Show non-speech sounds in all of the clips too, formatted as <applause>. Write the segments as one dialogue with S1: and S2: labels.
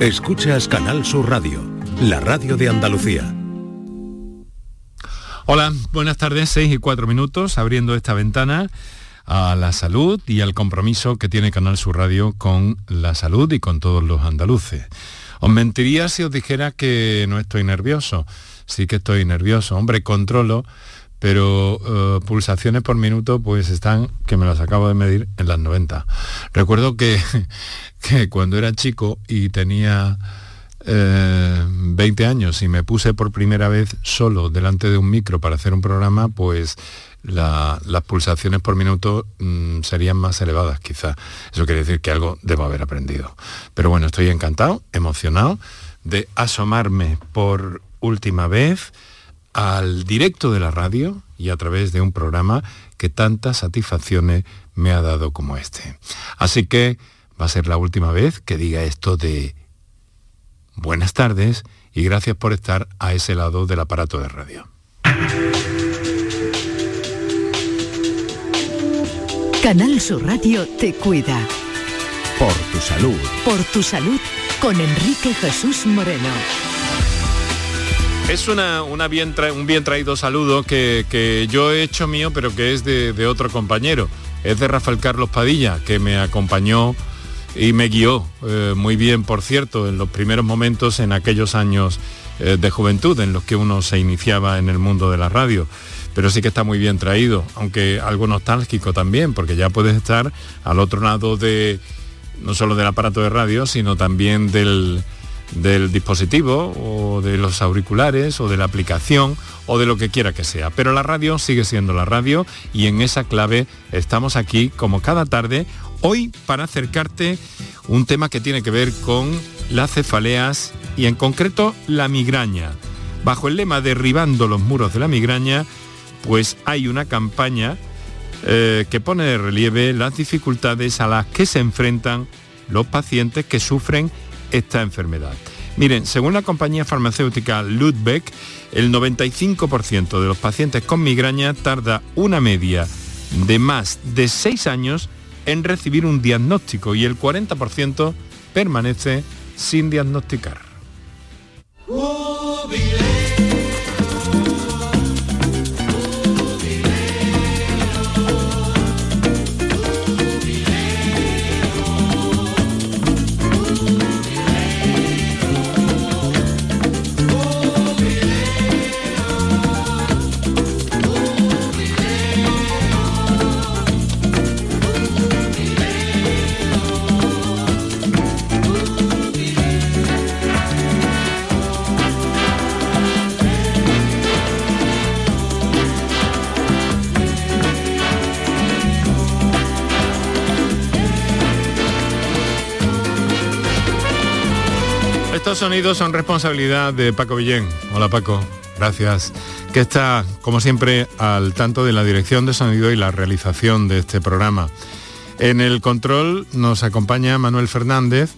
S1: Escuchas Canal Sur Radio, la radio de Andalucía.
S2: Hola, buenas tardes, 6 y 4 minutos, abriendo esta ventana a la salud y al compromiso que tiene Canal Sur Radio con la salud y con todos los andaluces. Os mentiría si os dijera que no estoy nervioso. Sí que estoy nervioso. Hombre, controlo, pero eh, pulsaciones por minuto pues están, que me las acabo de medir, en las 90. Recuerdo que, <laughs> que cuando era chico y tenía 20 eh, años y me puse por primera vez solo delante de un micro para hacer un programa, pues las pulsaciones por minuto mm, serían más elevadas quizá. Eso quiere decir que algo debo haber aprendido. Pero bueno, estoy encantado, emocionado de asomarme por última vez al directo de la radio y a través de un programa que tantas satisfacciones me ha dado como este. Así que va a ser la última vez que diga esto de buenas tardes y gracias por estar a ese lado del aparato de radio.
S3: Canal Sur Radio te cuida.
S1: Por tu salud.
S3: Por tu salud con Enrique Jesús Moreno.
S2: Es una, bien un bien traído saludo que, yo he hecho mío, pero que es de, otro compañero. Es de Rafael Carlos Padilla, que me acompañó y me guió eh, muy bien, por cierto, en los primeros momentos en aquellos años eh, de juventud en los que uno se iniciaba en el mundo de la radio. Pero sí que está muy bien traído, aunque algo nostálgico también, porque ya puedes estar al otro lado de, no solo del aparato de radio, sino también del, del dispositivo de los auriculares o de la aplicación o de lo que quiera que sea. Pero la radio sigue siendo la radio y en esa clave estamos aquí como cada tarde hoy para acercarte un tema que tiene que ver con las cefaleas y en concreto la migraña. Bajo el lema Derribando los muros de la migraña, pues hay una campaña eh, que pone de relieve las dificultades a las que se enfrentan los pacientes que sufren esta enfermedad. Miren, según la compañía farmacéutica Ludbeck, el 95% de los pacientes con migraña tarda una media de más de 6 años en recibir un diagnóstico y el 40% permanece sin diagnosticar. Estos sonidos son responsabilidad de Paco Villén. Hola Paco, gracias. Que está, como siempre, al tanto de la dirección de sonido y la realización de este programa. En el control nos acompaña Manuel Fernández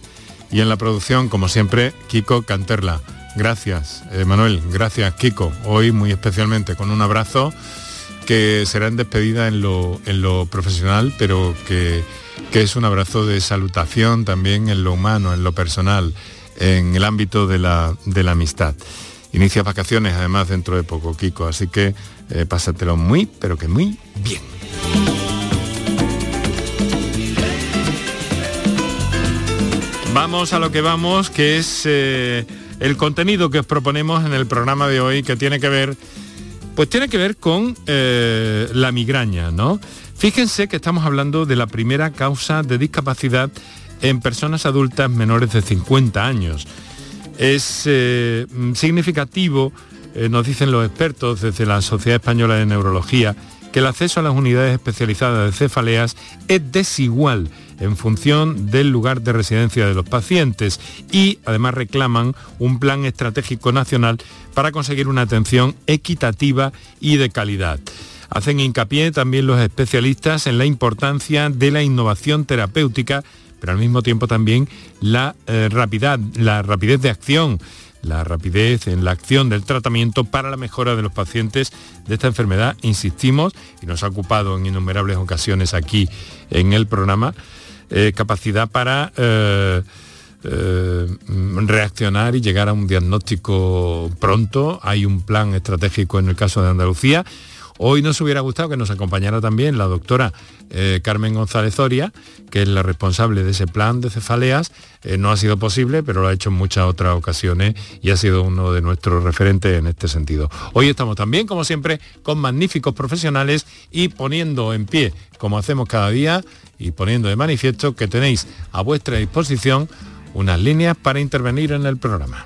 S2: y en la producción, como siempre, Kiko Canterla. Gracias, eh, Manuel, gracias, Kiko. Hoy muy especialmente con un abrazo que será en despedida en lo, en lo profesional, pero que, que es un abrazo de salutación también en lo humano, en lo personal en el ámbito de la, amistad. Inicia vacaciones además dentro de poco, Kiko, así que eh, pásatelo muy, pero que muy bien. Vamos a lo que vamos, que es eh, el contenido que os proponemos en el programa de hoy, que tiene que ver, pues tiene que ver con eh, la migraña, ¿no? Fíjense que estamos hablando de la primera causa de discapacidad en personas adultas menores de 50 años. Es eh, significativo, eh, nos dicen los expertos desde la Sociedad Española de Neurología, que el acceso a las unidades especializadas de cefaleas es desigual en función del lugar de residencia de los pacientes y además reclaman un plan estratégico nacional para conseguir una atención equitativa y de calidad. Hacen hincapié también los especialistas en la importancia de la innovación terapéutica pero al mismo tiempo también la, eh, rapidez, la rapidez de acción, la rapidez en la acción del tratamiento para la mejora de los pacientes de esta enfermedad, insistimos, y nos ha ocupado en innumerables ocasiones aquí en el programa, eh, capacidad para eh, reaccionar y llegar a un diagnóstico pronto. Hay un plan estratégico en el caso de Andalucía. Hoy nos hubiera gustado que nos acompañara también la doctora eh, Carmen González Zoria, que es la responsable de ese plan de cefaleas. Eh, no ha sido posible, pero lo ha hecho en muchas otras ocasiones y ha sido uno de nuestros referentes en este sentido. Hoy estamos también, como siempre, con magníficos profesionales y poniendo en pie, como hacemos cada día, y poniendo de manifiesto que tenéis a vuestra disposición unas líneas para intervenir en el programa.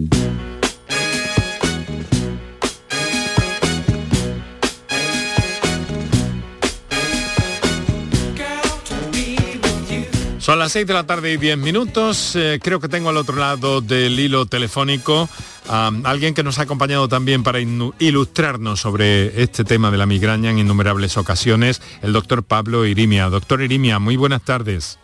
S2: Son las 6 de la tarde y 10 minutos. Eh, creo que tengo al otro lado del hilo telefónico a alguien que nos ha acompañado también para ilustrarnos sobre este tema de la migraña en innumerables ocasiones, el doctor Pablo Irimia. Doctor Irimia, muy buenas tardes.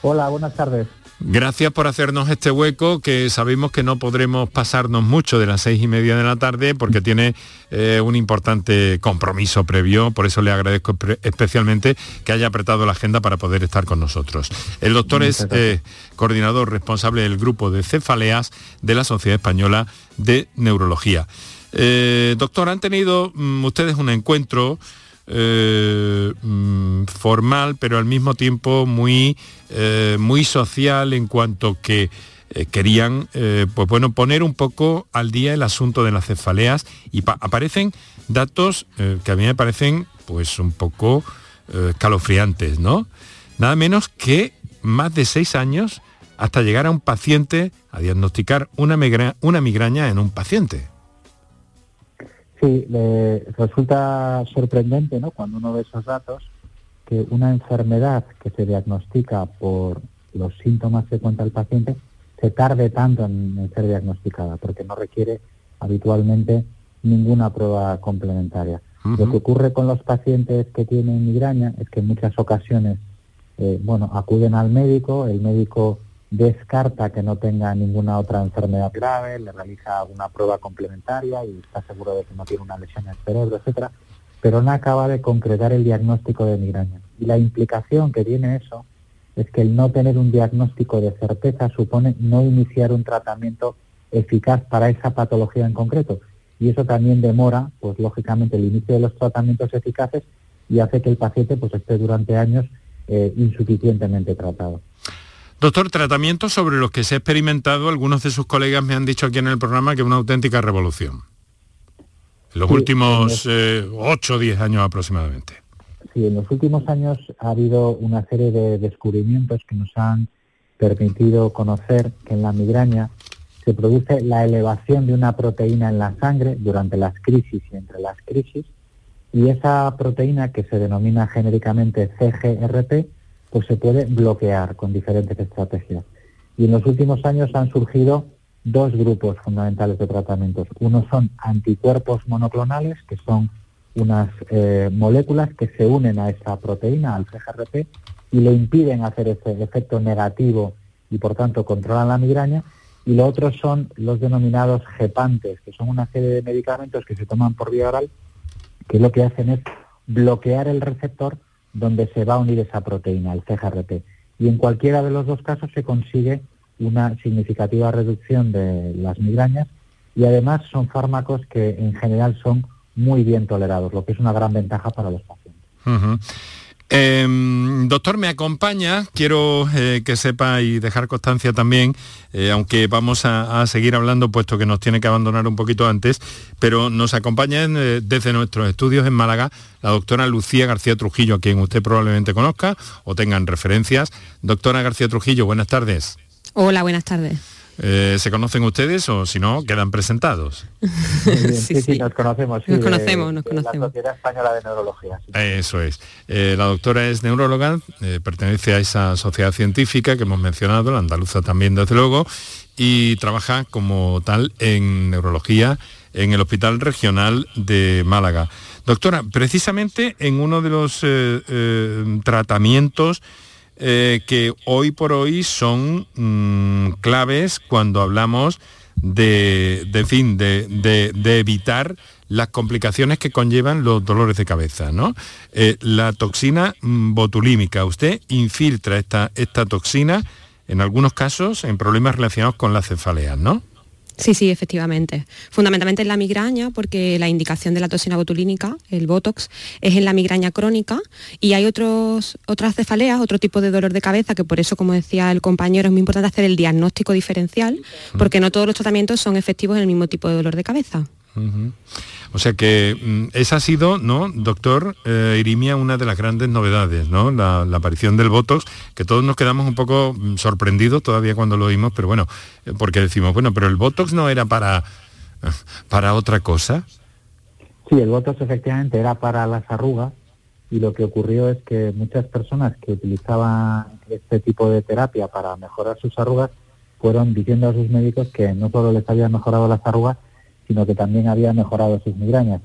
S4: Hola, buenas tardes.
S2: Gracias por hacernos este hueco que sabemos que no podremos pasarnos mucho de las seis y media de la tarde porque tiene eh, un importante compromiso previo, por eso le agradezco especialmente que haya apretado la agenda para poder estar con nosotros. El doctor es eh, coordinador responsable del grupo de cefaleas de la Sociedad Española de Neurología. Eh, doctor, han tenido mm, ustedes un encuentro eh, mm, formal, pero al mismo tiempo muy, eh, muy social en cuanto que eh, querían pues bueno, poner un poco al día el asunto de las cefaleas y aparecen datos que a mí me parecen pues un poco escalofriantes, ¿no? Nada menos que más de seis años hasta llegar a un paciente, a diagnosticar una, una migraña en un paciente.
S4: Sí, resulta sorprendente ¿no? cuando uno ve esos datos que una enfermedad que se diagnostica por los síntomas que cuenta el paciente se tarde tanto en, ser diagnosticada, porque no requiere habitualmente ninguna prueba complementaria. Lo que ocurre con los pacientes que tienen migraña es que en muchas ocasiones, eh, bueno, acuden al médico, el médico descarta que no tenga ninguna otra enfermedad grave, le realiza una prueba complementaria y está seguro de que no tiene una lesión en el cerebro, etcétera, pero no acaba de concretar el diagnóstico de migraña. Y la implicación que tiene eso es que el no tener un diagnóstico de certeza supone no iniciar un tratamiento eficaz para esa patología en concreto. Y eso también demora, pues lógicamente, el inicio de los tratamientos eficaces y hace que el paciente pues esté durante años eh, insuficientemente tratado.
S2: Doctor, tratamientos sobre los que se ha experimentado, algunos de sus colegas me han dicho aquí en el programa que es una auténtica revolución. En los últimos 8 o 10 años aproximadamente.
S4: Sí, en los últimos años ha habido una serie de descubrimientos que nos han permitido conocer que en la migraña se produce la elevación de una proteína en la sangre durante las crisis y entre las crisis, y esa proteína que se denomina genéricamente CGRP pues se puede bloquear con diferentes estrategias. Y en los últimos años han surgido dos grupos fundamentales de tratamientos. Uno son anticuerpos monoclonales, que son unas eh, moléculas que se unen a esa proteína, al CGRP, y le impiden hacer ese efecto negativo y por tanto controlan la migraña. Y lo otro son los denominados gepantes, que son una serie de medicamentos que se toman por vía oral, que lo que hacen es bloquear el receptor donde se va a unir esa proteína, el CGRP. Y en cualquiera de los dos casos se consigue una significativa reducción de las migrañas y además son fármacos que en general son muy bien tolerados, lo que es una gran ventaja para los pacientes.
S2: Em, doctor, me acompaña, quiero eh, que sepa y dejar constancia también, eh, aunque vamos a, seguir hablando puesto que nos tiene que abandonar un poquito antes, pero nos acompaña eh, desde nuestros estudios en Málaga la doctora Lucía García Trujillo, a quien usted probablemente conozca o tengan referencias. Doctora García Trujillo, buenas tardes.
S5: Hola, buenas tardes.
S2: Eh, ¿Se conocen ustedes o si no, quedan presentados? <laughs>
S4: sí, sí, nos conocemos.
S5: nos conocemos, nos conocemos.
S4: La Sociedad Española de Neurología.
S2: Eso es. Eh, la doctora es neuróloga, eh, pertenece a esa sociedad científica que hemos mencionado, la andaluza también desde luego, y trabaja como tal en neurología en el Hospital Regional de Málaga. Doctora, precisamente en uno de los eh, eh, tratamientos eh, que hoy por hoy son mm, claves cuando hablamos de, fin, de, evitar las complicaciones que conllevan los dolores de cabeza, ¿no? la toxina mm, botulímica. Usted infiltra esta, esta toxina en algunos casos en problemas relacionados con las cefaleas, ¿no?
S5: Sí, sí, efectivamente. Fundamentalmente en la migraña, porque la indicación de la toxina botulínica, el Botox, es en la migraña crónica y hay otros, otras cefaleas, otro tipo de dolor de cabeza, que por eso, como decía el compañero, es muy importante hacer el diagnóstico diferencial, porque no todos los tratamientos son efectivos en el mismo tipo de dolor de cabeza.
S2: O sea que mm, esa ha sido, ¿no, doctor eh, Irimia, una de las grandes novedades, ¿no? La, aparición del Botox, que todos nos quedamos un poco mm, sorprendidos todavía cuando lo oímos, pero bueno, eh, porque decimos, bueno, pero el Botox no era para, <laughs> para otra cosa.
S4: Sí, el Botox efectivamente era para las arrugas y lo que ocurrió es que muchas personas que utilizaban este tipo de terapia para mejorar sus arrugas fueron diciendo a sus médicos que no solo les había mejorado las arrugas, sino que también había mejorado sus migrañas.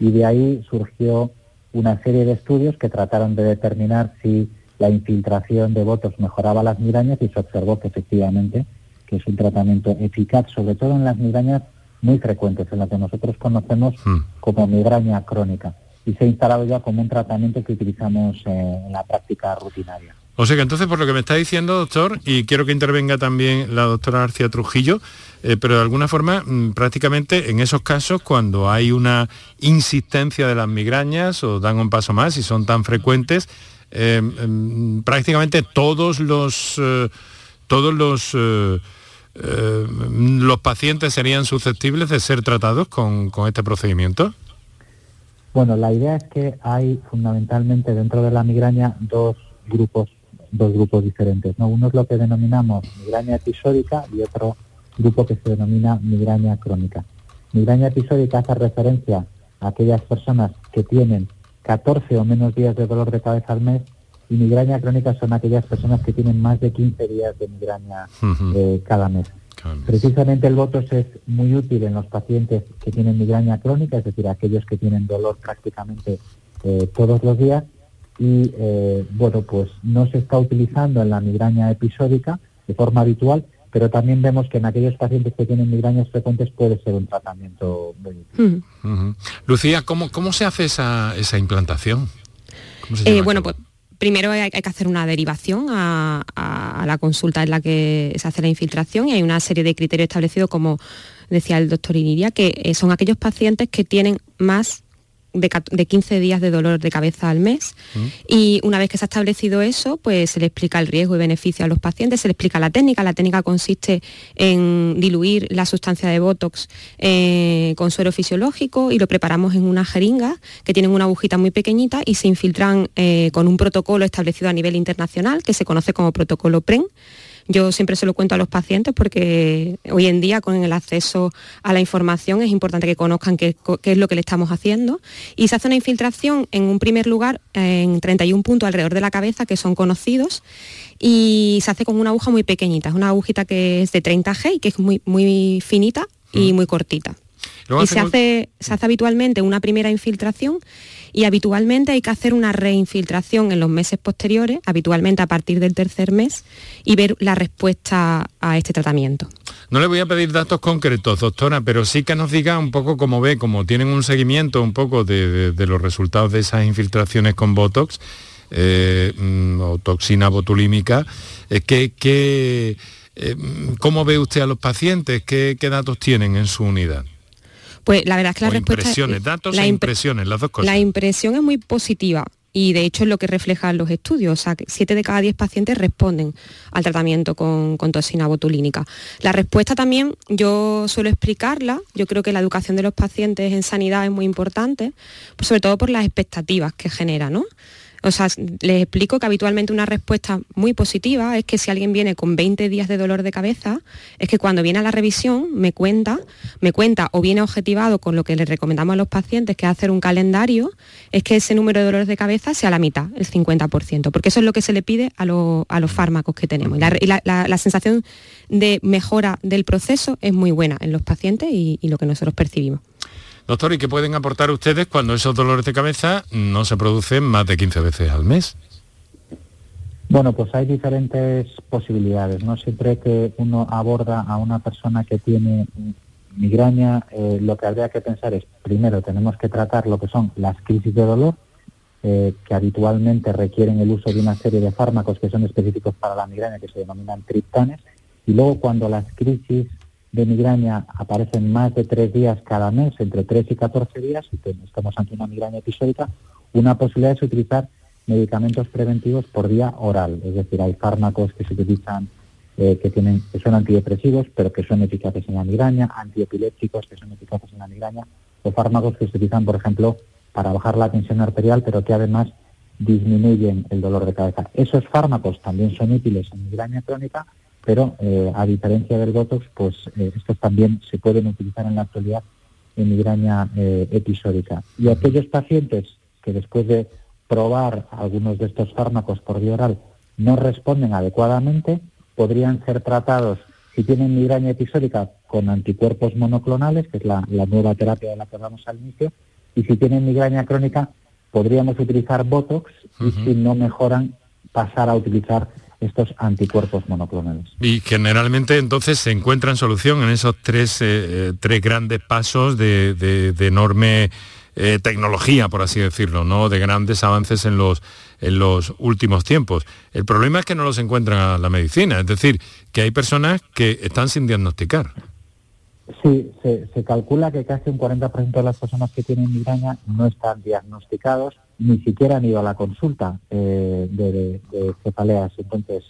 S4: Y de ahí surgió una serie de estudios que trataron de determinar si la infiltración de votos mejoraba las migrañas y se observó que efectivamente que es un tratamiento eficaz, sobre todo en las migrañas muy frecuentes, en las que nosotros conocemos hmm. como migraña crónica. Y se ha instalado ya como un tratamiento que utilizamos eh, en la práctica rutinaria.
S2: O sea que entonces, por lo que me está diciendo, doctor, y quiero que intervenga también la doctora García Trujillo, eh, pero de alguna forma, mm, prácticamente en esos casos, cuando hay una insistencia de las migrañas o dan un paso más y son tan frecuentes, eh, mm, prácticamente todos los, eh, todos los, los pacientes serían susceptibles de ser tratados con, con este procedimiento.
S4: Bueno, la idea es que hay fundamentalmente dentro de la migraña dos grupos dos grupos diferentes. ¿no? Uno es lo que denominamos migraña episódica y otro grupo que se denomina migraña crónica. Migraña episódica hace referencia a aquellas personas que tienen 14 o menos días de dolor de cabeza al mes y migraña crónica son aquellas personas que tienen más de 15 días de migraña eh, cada mes. Precisamente el Botox es muy útil en los pacientes que tienen migraña crónica, es decir, aquellos que tienen dolor prácticamente eh, todos los días y eh, bueno, pues no se está utilizando en la migraña episódica de forma habitual, pero también vemos que en aquellos pacientes que tienen migrañas frecuentes puede ser un tratamiento muy útil.
S2: Lucía, ¿cómo, ¿cómo se hace esa, esa implantación?
S5: Eh, bueno, pues primero hay, que hacer una derivación a, a, la consulta en la que se hace la infiltración y hay una serie de criterios establecidos como decía el doctor Iniria, que eh, son aquellos pacientes que tienen más de, 15 días de dolor de cabeza al mes mm. y una vez que se ha establecido eso, pues se le explica el riesgo y beneficio a los pacientes, se le explica la técnica. La técnica consiste en diluir la sustancia de Botox eh, con suero fisiológico y lo preparamos en una jeringa que tienen una agujita muy pequeñita y se infiltran eh, con un protocolo establecido a nivel internacional que se conoce como protocolo PREN yo siempre se lo cuento a los pacientes porque hoy en día con el acceso a la información es importante que conozcan qué, es lo que le estamos haciendo. Y se hace una infiltración en un primer lugar en 31 puntos alrededor de la cabeza que son conocidos y se hace con una aguja muy pequeñita. Es una agujita que es de 30 G y que es muy, muy finita y mm. muy cortita. Y se hace, se hace habitualmente una primera infiltración y habitualmente hay que hacer una reinfiltración en los meses posteriores, habitualmente a partir del tercer mes, y ver la respuesta a este tratamiento.
S2: No le voy a pedir datos concretos, doctora, pero sí que nos diga un poco cómo ve, como tienen un seguimiento un poco de, los resultados de esas infiltraciones con Botox eh, mm, o toxina botulímica, eh, que, eh, ¿cómo ve usted a los pacientes? ¿Qué datos tienen en su unidad?
S5: Pues la verdad es que la respuesta...
S2: Impresiones, datos e impresiones, las dos cosas.
S5: La impresión es muy positiva y de hecho es lo que reflejan los estudios, o sea, que 7 de cada 10 pacientes responden al tratamiento con, toxina botulínica. La respuesta también yo suelo explicarla, yo creo que la educación de los pacientes en sanidad es muy importante, pues sobre todo por las expectativas que genera, ¿no? O sea, les explico que habitualmente una respuesta muy positiva es que si alguien viene con 20 días de dolor de cabeza, es que cuando viene a la revisión me cuenta, me cuenta o viene objetivado con lo que le recomendamos a los pacientes, que es hacer un calendario, es que ese número de dolores de cabeza sea la mitad, el 50%, porque eso es lo que se le pide a, los fármacos que tenemos. Y, la, sensación de mejora del proceso es muy buena en los pacientes y lo que nosotros percibimos.
S2: Doctor, ¿y qué pueden aportar ustedes cuando esos dolores de cabeza no se producen más de 15 veces al mes?
S4: Bueno, pues hay diferentes posibilidades. No siempre que uno aborda a una persona que tiene migraña, eh, lo que habría que pensar es, primero, tenemos que tratar lo que son las crisis de dolor, eh, que habitualmente requieren el uso de una serie de fármacos que son específicos para la migraña, que se denominan triptanes, y luego cuando las crisis de migraña aparecen más de tres días cada mes, entre tres y 14 días, y estamos ante una migraña episódica, una posibilidad es utilizar medicamentos preventivos por vía oral, es decir, hay fármacos que se utilizan eh, que tienen que son antidepresivos, pero que son eficaces en la migraña, antiepilépticos que son eficaces en la migraña, o fármacos que se utilizan, por ejemplo, para bajar la tensión arterial, pero que además disminuyen el dolor de cabeza. Esos fármacos también son útiles en migraña crónica, pero eh, a diferencia del Botox, pues eh, estos también se pueden utilizar en la actualidad en migraña eh, episódica. Y aquellos pacientes que después de probar algunos de estos fármacos por vía oral no responden adecuadamente, podrían ser tratados, si tienen migraña episódica, con anticuerpos monoclonales, que es la, nueva terapia de la que hablamos al inicio, y si tienen migraña crónica, podríamos utilizar Botox y si no mejoran, pasar a utilizar estos anticuerpos monoclonales.
S2: Y generalmente entonces se encuentran solución en esos tres, eh, eh, tres grandes pasos de, enorme eh, tecnología, por así decirlo, ¿no? de grandes avances en los, en los últimos tiempos. El problema es que no los encuentran la medicina, es decir, que hay personas que están sin diagnosticar.
S4: Sí, se, calcula que casi un 40% de las personas que tienen migraña no están diagnosticados, ni siquiera han ido a la consulta eh, de, cefaleas. Entonces,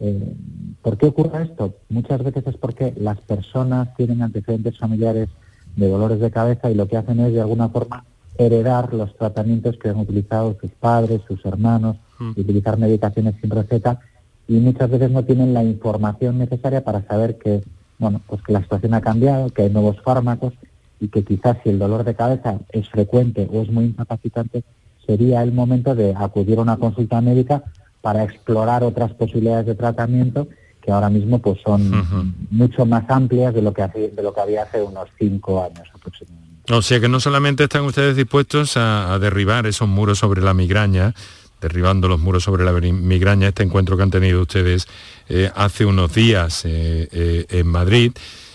S4: eh, ¿por qué ocurre esto? Muchas veces es porque las personas tienen antecedentes familiares de dolores de cabeza y lo que hacen es de alguna forma heredar los tratamientos que han utilizado sus padres, sus hermanos, mm. utilizar medicaciones sin receta y muchas veces no tienen la información necesaria para saber que bueno, pues que la situación ha cambiado, que hay nuevos fármacos y que quizás si el dolor de cabeza es frecuente o es muy incapacitante, sería el momento de acudir a una consulta médica para explorar otras posibilidades de tratamiento que ahora mismo pues son mucho más amplias de lo que de lo que había hace unos cinco años aproximadamente.
S2: O sea que no solamente están ustedes dispuestos a derribar esos muros sobre la migraña, derribando los muros sobre la migraña, este encuentro que han tenido ustedes eh, hace unos días eh, eh, en Madrid,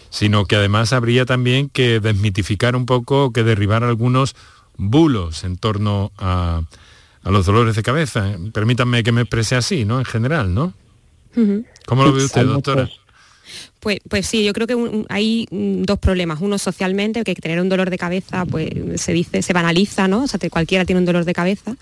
S2: sino que además habría también que desmitificar un poco, que derribar algunos bulos en torno a, los dolores de cabeza. Permítanme que me exprese así, ¿no? En general, ¿no? ¿Cómo lo ve usted, doctora?
S5: Pues, pues sí, yo creo que hay dos problemas. Uno socialmente, que tener un dolor de cabeza, pues se dice, se banaliza, ¿no? O sea, cualquiera tiene un dolor de cabeza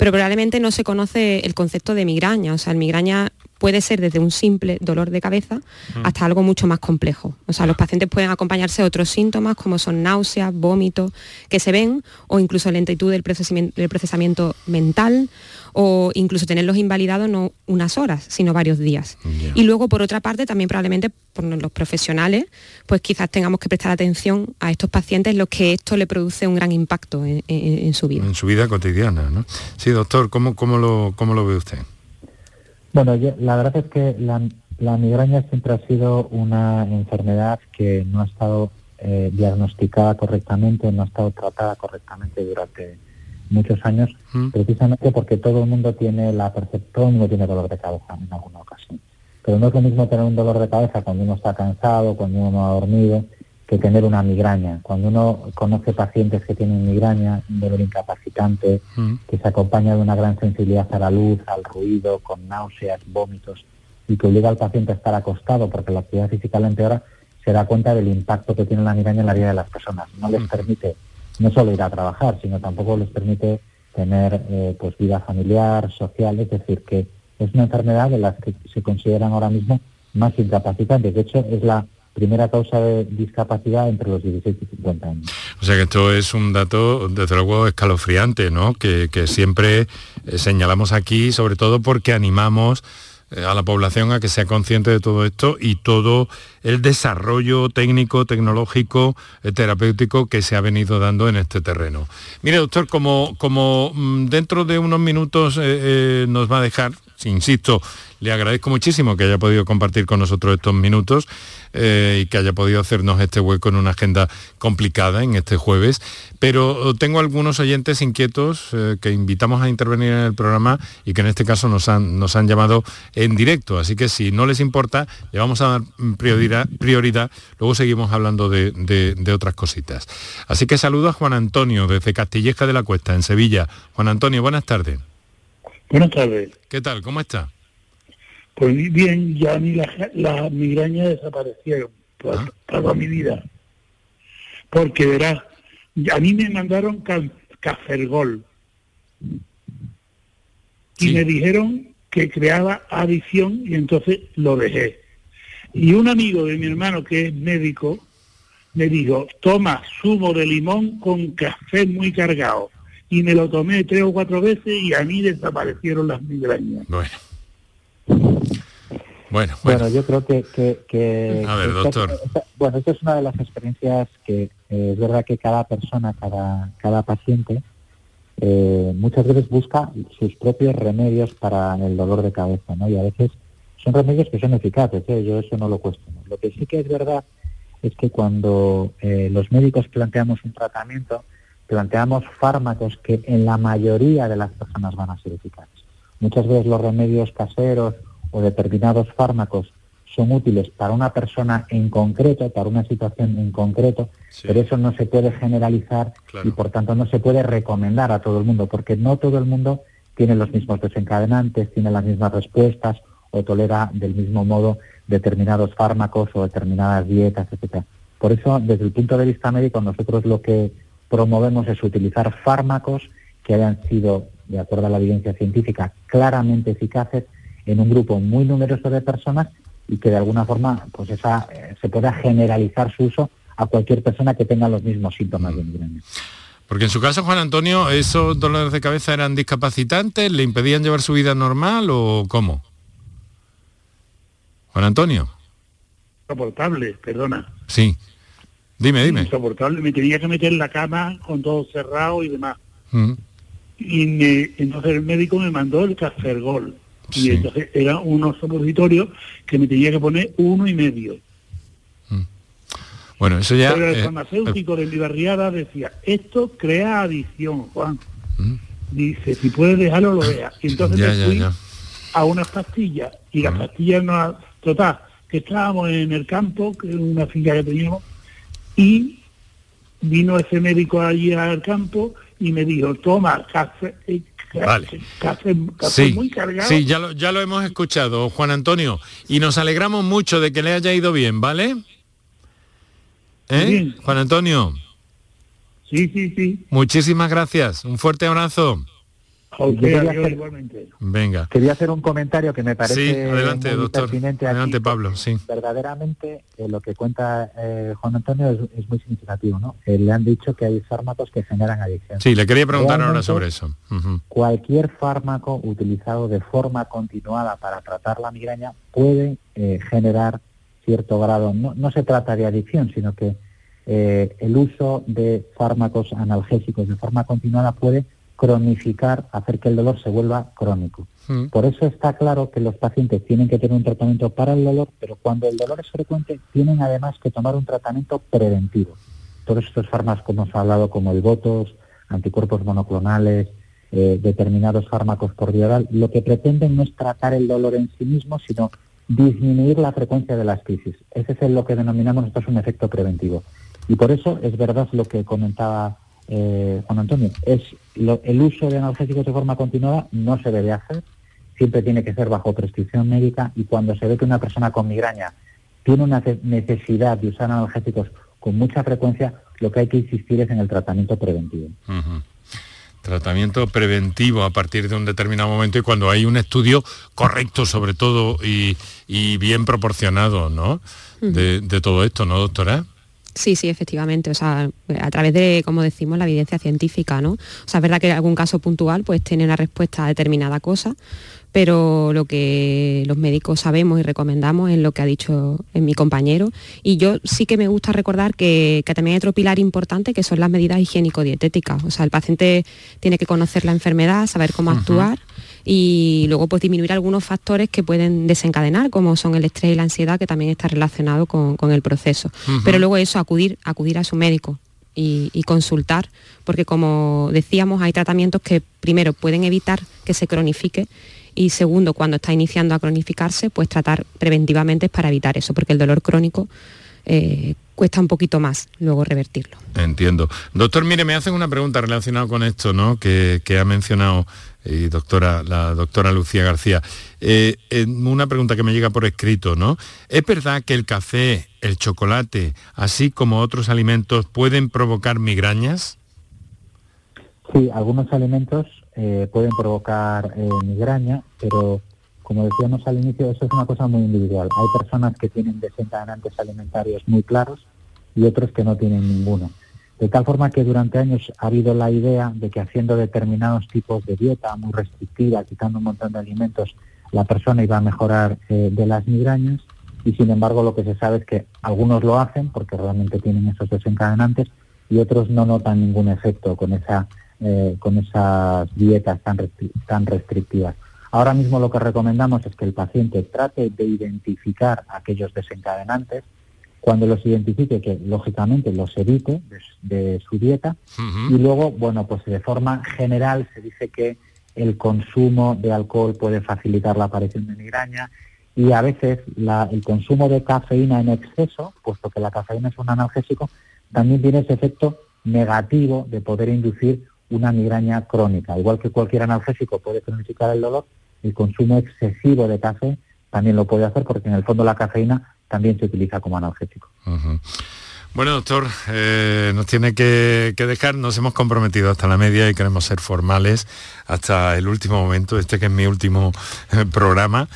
S5: pero probablemente no se conoce el concepto de migraña. O sea, el migraña puede ser desde un simple dolor de cabeza hasta algo mucho más complejo. O sea, los pacientes pueden acompañarse de otros síntomas como son náuseas, vómitos, que se ven, o incluso lentitud del procesamiento, mental, o incluso tenerlos invalidados no unas horas, sino varios días. Y luego, por otra parte, también probablemente por los profesionales, pues quizás tengamos que prestar atención a estos pacientes, los que esto le produce un gran impacto en, su vida.
S2: En su vida cotidiana, ¿no? Sí, doctor, ¿cómo, cómo, lo, cómo lo ve usted?
S4: Bueno, la verdad es que la, migraña siempre ha sido una enfermedad que no ha estado eh, diagnosticada correctamente, no ha estado tratada correctamente durante muchos años, mm. precisamente porque todo el mundo tiene la percepción, el mundo tiene dolor de cabeza en alguna ocasión. Pero no es lo mismo tener un dolor de cabeza cuando uno está cansado, cuando uno no ha dormido, que tener una migraña. Cuando uno conoce pacientes que tienen migraña, un dolor incapacitante, mm. que se acompaña de una gran sensibilidad a la luz, al ruido, con náuseas, vómitos, y que obliga al paciente a estar acostado porque la actividad física le empeora, se da cuenta del impacto que tiene la migraña en la vida de las personas. No les permite no solo ir a trabajar, sino tampoco les permite tener eh, pues vida familiar, social, es decir, que es una enfermedad de las que se consideran ahora mismo más incapacitantes. De hecho, es la primera causa de discapacidad entre los 16 y 50 años.
S2: O sea que esto es un dato, desde luego, escalofriante, ¿no? Que, siempre eh, señalamos aquí, sobre todo porque animamos a la población a que sea consciente de todo esto y todo el desarrollo técnico, tecnológico, eh, terapéutico que se ha venido dando en este terreno. Mire, doctor, como, como mm, dentro de unos minutos nos va a dejar, insisto, le agradezco muchísimo que haya podido compartir con nosotros estos minutos eh, y que haya podido hacernos este hueco en una agenda complicada en este jueves. Pero tengo algunos oyentes inquietos eh, que invitamos a intervenir en el programa y que en este caso nos han, nos han llamado en directo. Así que si no les importa, le vamos a dar prioridad. Luego seguimos hablando de, de otras cositas. Así que saludo a Juan Antonio desde Castilleja de la Cuesta, en Sevilla. Juan Antonio, buenas tardes.
S6: Buenas tardes.
S2: ¿Qué tal? ¿Cómo está?
S6: Pues bien, ya a mí las la migrañas desaparecieron toda, ah. mi vida. Porque verás, a mí me mandaron cafergol. Y me dijeron que creaba adicción y entonces lo dejé. Y un amigo de mi hermano que es médico me dijo, toma zumo de limón con café muy cargado. Y me lo tomé tres o cuatro veces y a mí desaparecieron las migrañas.
S2: Bueno.
S4: Bueno, bueno. yo creo que...
S2: a ver, doctor.
S4: bueno, esta es una de las experiencias que eh, es verdad que cada persona, cada, cada paciente, eh, muchas veces busca sus propios remedios para el dolor de cabeza, ¿no? Y a veces son remedios que son eficaces, ¿eh? yo eso no lo cuestiono. Lo que sí que es verdad es que cuando los médicos planteamos un tratamiento, planteamos fármacos que en la mayoría de las personas van a ser eficaces. Muchas veces los remedios caseros o determinados fármacos son útiles para una persona en concreto, para una situación en concreto, pero eso no se puede generalizar y por tanto no se puede recomendar a todo el mundo, porque no todo el mundo tiene los mismos desencadenantes, tiene las mismas respuestas o tolera del mismo modo determinados fármacos o determinadas dietas, etc. Por eso, desde el punto de vista médico, nosotros lo que promovemos es utilizar fármacos que hayan sido, de acuerdo a la evidencia científica, claramente eficaces en un grupo muy numeroso de personas y que de alguna forma pues esa, eh, se pueda generalizar su uso a cualquier persona que tenga los mismos síntomas de migraña.
S2: Porque en su caso, Juan Antonio, ¿esos dolores de cabeza eran discapacitantes? ¿Le impedían llevar su vida normal o cómo? Juan Antonio.
S6: Insoportable, perdona.
S2: Sí. Dime, dime.
S6: Insoportable, me tenía que meter en la cama con todo cerrado y demás. Mm. Y entonces el médico me mandó el cafergol. Y entonces era unos supositorios que me tenía que poner uno y medio.
S2: Mm. Bueno, eso ya...
S6: Pero el eh, farmacéutico de mi barriada decía, esto crea adicción, Juan. Mm. Dice, si puedes dejarlo, lo veas. Y entonces me fui a unas pastillas, y las pastillas no... Total, que estábamos en el campo, que es una finca que teníamos, y vino ese médico allí al campo y me dijo, toma, café, eh,
S2: Vale. sí, Sí, ya lo, ya lo hemos escuchado, Juan Antonio. Y nos alegramos mucho de que le haya ido bien, ¿vale? ¿Eh? Juan Antonio.
S6: Sí, sí, sí.
S2: Muchísimas gracias. Un fuerte abrazo.
S4: Venga. Quería hacer un comentario que me parece
S2: adelante, doctor. pertinente adelante, Pablo. Sí.
S4: Verdaderamente eh, lo que cuenta eh, Juan Antonio es, muy significativo, ¿no? Eh, le han dicho que hay fármacos que generan adicción.
S2: Sí, le quería preguntar ahora sobre eso.
S4: Cualquier fármaco utilizado de forma continuada para tratar la migraña puede generar cierto grado. No, no se trata de adicción, sino que el uso de fármacos analgésicos de forma continuada puede cronificar, hacer que el dolor se vuelva crónico. Mm. Por eso está claro que los pacientes tienen que tener un tratamiento para el dolor, pero cuando el dolor es frecuente, tienen además que tomar un tratamiento preventivo. Todos estos fármacos como hemos hablado, como el Botos, anticuerpos monoclonales, eh, determinados fármacos por vía oral, lo que pretenden no es tratar el dolor en sí mismo, sino disminuir la frecuencia de las crisis. Ese es lo que denominamos nosotros un efecto preventivo. Y por eso es verdad lo que comentaba eh, Juan Antonio, es el uso de analgésicos de forma continuada no se debe hacer, siempre tiene que ser bajo prescripción médica y cuando se ve que una persona con migraña tiene una necesidad de usar analgésicos con mucha frecuencia, lo que hay que insistir es en el tratamiento preventivo.
S2: Tratamiento preventivo a partir de un determinado momento y cuando hay un estudio correcto sobre todo y, bien proporcionado, ¿no? de, de todo esto, ¿no, doctora?
S5: Sí, sí, efectivamente. O sea, a través de, como decimos, la evidencia científica, ¿no? O sea, es verdad que en algún caso puntual pues tiene una respuesta a determinada cosa, pero lo que los médicos sabemos y recomendamos es lo que ha dicho mi compañero. Y yo sí que me gusta recordar que, también hay otro pilar importante que son las medidas higiénico-dietéticas. O sea, el paciente tiene que conocer la enfermedad, saber cómo actuar y luego pues disminuir algunos factores que pueden desencadenar, como son el estrés y la ansiedad, que también está relacionado con, el proceso. Pero luego eso, acudir, acudir a su médico y, consultar, porque como decíamos, hay tratamientos que primero pueden evitar que se cronifique y segundo, cuando está iniciando a cronificarse, pues tratar preventivamente para evitar eso, porque el dolor crónico eh, cuesta un poquito más luego revertirlo.
S2: Entiendo. Doctor, mire, me hacen una pregunta relacionada con esto, ¿no? Que, ha mencionado y doctora, la doctora Lucía García. Eh, una pregunta que me llega por escrito, ¿no? ¿Es verdad que el café, el chocolate, así como otros alimentos, pueden provocar migrañas?
S4: Sí, algunos alimentos eh, pueden provocar migraña, pero como decíamos al inicio, eso es una cosa muy individual. Hay personas que tienen desencadenantes alimentarios muy claros y otros que no tienen ninguno. De tal forma que durante años ha habido la idea de que haciendo determinados tipos de dieta muy restrictiva, quitando un montón de alimentos, la persona iba a mejorar eh, de las migrañas y sin embargo lo que se sabe es que algunos lo hacen porque realmente tienen esos desencadenantes y otros no notan ningún efecto con, esa, eh, con esas dietas tan, tan restrictivas. Ahora mismo lo que recomendamos es que el paciente trate de identificar aquellos desencadenantes, cuando los identifique, que lógicamente los evite de, su dieta, y luego, bueno, pues de forma general se dice que el consumo de alcohol puede facilitar la aparición de migraña y a veces el consumo de cafeína en exceso, puesto que la cafeína es un analgésico, también tiene ese efecto negativo de poder inducir una migraña crónica. Igual que cualquier analgésico puede cronificar el dolor, el consumo excesivo de café también lo puede hacer porque en el fondo la cafeína también se utiliza como analgésico.
S2: Bueno, doctor, eh, nos tiene que, dejar, nos hemos comprometido hasta la media y queremos ser formales hasta el último momento, este que es mi último eh, programa,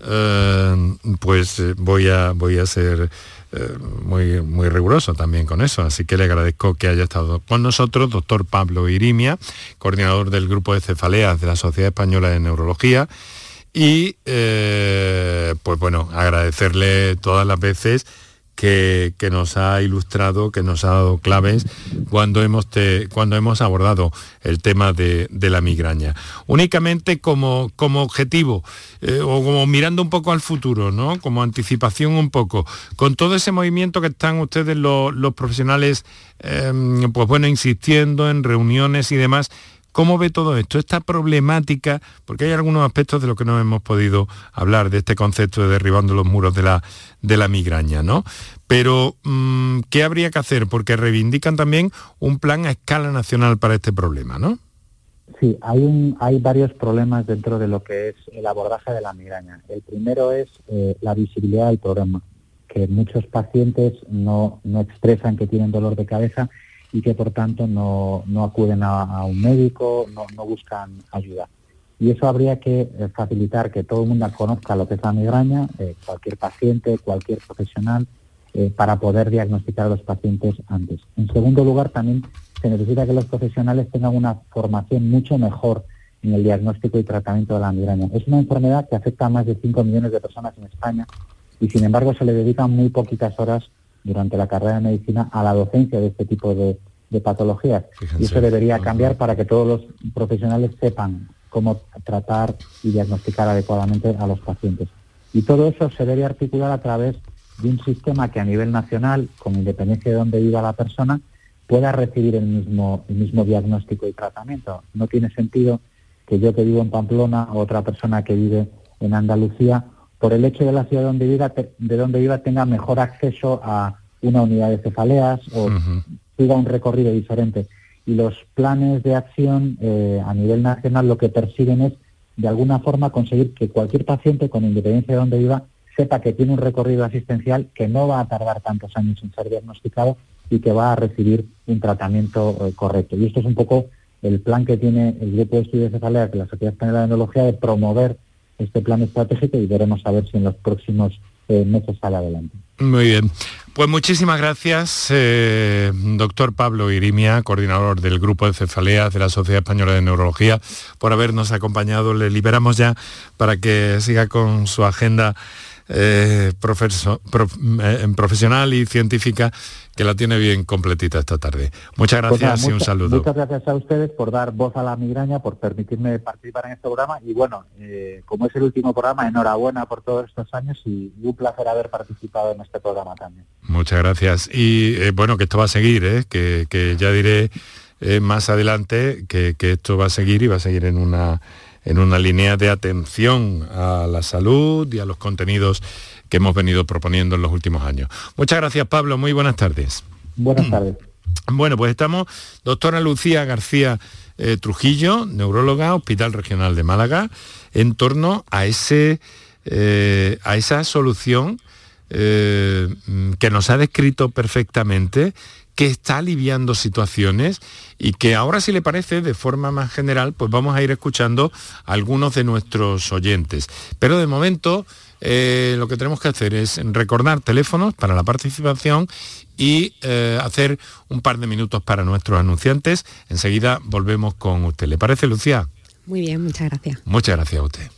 S2: eh, pues voy a, voy a ser muy, muy riguroso también con eso, así que le agradezco que haya estado con nosotros, doctor Pablo Irimia, coordinador del grupo de cefaleas de la Sociedad Española de Neurología, y pues bueno, agradecerle todas las veces que, nos ha ilustrado, que nos ha dado claves cuando hemos, cuando hemos abordado el tema de, la migraña. Únicamente como, como objetivo eh, o como mirando un poco al futuro, ¿no? como anticipación un poco, con todo ese movimiento que están ustedes los, profesionales, em, pues bueno, insistiendo en reuniones y demás, ¿Cómo ve todo esto, esta problemática? Porque hay algunos aspectos de lo que no hemos podido hablar, de este concepto de derribando los muros de la, de la migraña, ¿no? Pero, mm, ¿qué habría que hacer? Porque reivindican también un plan a escala nacional para este problema, ¿no?
S4: Sí, hay, hay varios problemas dentro de lo que es el abordaje de la migraña. El primero es eh, la visibilidad del problema, que muchos pacientes no, no expresan que tienen dolor de cabeza y que por tanto no, no acuden a, un médico, no, no, buscan ayuda. Y eso habría que eh, facilitar que todo el mundo conozca lo que es la migraña, eh, cualquier paciente, cualquier profesional, eh, para poder diagnosticar a los pacientes antes. En segundo lugar, también se necesita que los profesionales tengan una formación mucho mejor en el diagnóstico y tratamiento de la migraña. Es una enfermedad que afecta a más de 5 millones de personas en España y sin embargo se le dedican muy poquitas horas durante la carrera de medicina a la docencia de este tipo de, patologías. y eso debería cambiar para que todos los profesionales sepan cómo tratar y diagnosticar adecuadamente a los pacientes. Y todo eso se debe articular a través de un sistema que a nivel nacional, con independencia de dónde viva la persona, pueda recibir el mismo, el mismo diagnóstico y tratamiento. No tiene sentido que yo que vivo en Pamplona o otra persona que vive en Andalucía por el hecho de la ciudad donde viva, de donde viva tenga mejor acceso a una unidad de cefaleas o siga un recorrido diferente. Y los planes de acción eh, a nivel nacional lo que persiguen es, de alguna forma, conseguir que cualquier paciente, con independencia de donde viva, sepa que tiene un recorrido asistencial que no va a tardar tantos años en ser diagnosticado y que va a recibir un tratamiento eh, correcto. Y esto es un poco el plan que tiene el Grupo de Estudios de Cefaleas de la Sociedad Española de Neurología de promover este plan estratégico y veremos a ver si en los próximos eh, meses sale adelante.
S2: Muy bien. Pues muchísimas gracias, eh, doctor Pablo Irimia, coordinador del Grupo de Cefaleas de la Sociedad Española de Neurología, por habernos acompañado. Le liberamos ya para que siga con su agenda eh, eh, profesional y científica que la tiene bien completita esta tarde. Muchas pues gracias y un saludo.
S4: Muchas gracias a ustedes por dar voz a la migraña, por permitirme participar en este programa y bueno, eh, como es el último programa, enhorabuena por todos estos años y, un placer haber participado en este programa también.
S2: Muchas gracias. Y bueno, que esto va a seguir, que, ya diré más adelante que, que esto va a seguir y va a seguir en una en una línea de atención a la salud y a los contenidos que hemos venido proponiendo en los últimos años. Muchas gracias, Pablo. Muy buenas tardes.
S4: Buenas tardes. <clears throat>
S2: Bueno, pues estamos, doctora Lucía García eh, Trujillo, neuróloga, Hospital Regional de Málaga, en torno a, ese, eh, a esa solución eh, que nos ha descrito perfectamente, que está aliviando situaciones y que ahora si le parece de forma más general pues vamos a ir escuchando a algunos de nuestros oyentes. Pero de momento eh, lo que tenemos que hacer es recordar teléfonos para la participación y eh, hacer un par de minutos para nuestros anunciantes. Enseguida volvemos con usted. ¿Le parece, Lucía?
S5: Muy bien, muchas gracias.
S2: Muchas gracias a usted.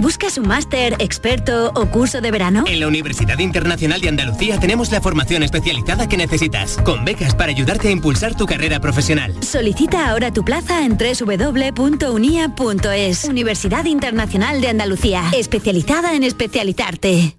S7: ¿Buscas un máster, experto o curso de verano?
S8: En la Universidad Internacional de Andalucía tenemos la formación especializada que necesitas, con becas para ayudarte a impulsar tu carrera profesional.
S7: Solicita ahora tu plaza en www.unia.es. Universidad Internacional de Andalucía, especializada en especializarte.